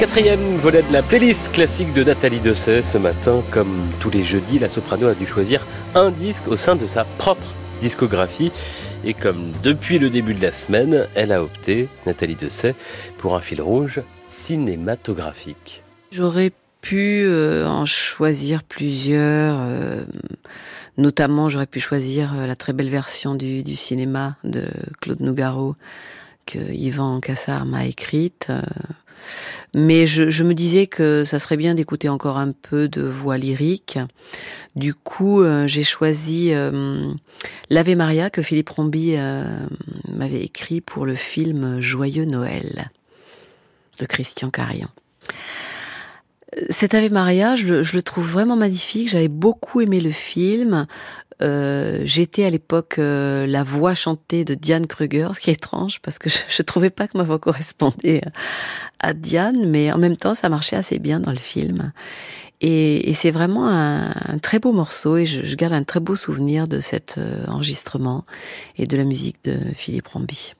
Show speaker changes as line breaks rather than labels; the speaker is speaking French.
Quatrième volet de la playlist classique de Nathalie Dessay. Ce matin, comme tous les jeudis, la soprano a dû choisir un disque au sein de sa propre discographie. Et comme depuis le début de la semaine, elle a opté, Nathalie Dessay, pour un fil rouge cinématographique.
J'aurais pu euh, en choisir plusieurs. Euh, notamment, j'aurais pu choisir euh, la très belle version du, cinéma de Claude Nougaro que Yvan Cassard m'a écrite. Mais je, me disais que ça serait bien d'écouter encore un peu de voix lyrique. Du coup, euh, j'ai choisi euh, l'Ave Maria que Philippe Rombi euh, m'avait écrit pour le film Joyeux Noël de Christian Carion. Cet Ave Maria, je, je le trouve vraiment magnifique. J'avais beaucoup aimé le film. Euh, j'étais à l'époque euh, la voix chantée de Diane Kruger, ce qui est étrange parce que je, je trouvais pas que ma voix correspondait à Diane, mais en même temps ça marchait assez bien dans le film. Et, et c'est vraiment un, un, très beau morceau et je, je garde un très beau souvenir de cet euh, enregistrement et de la musique de Philippe Ramby.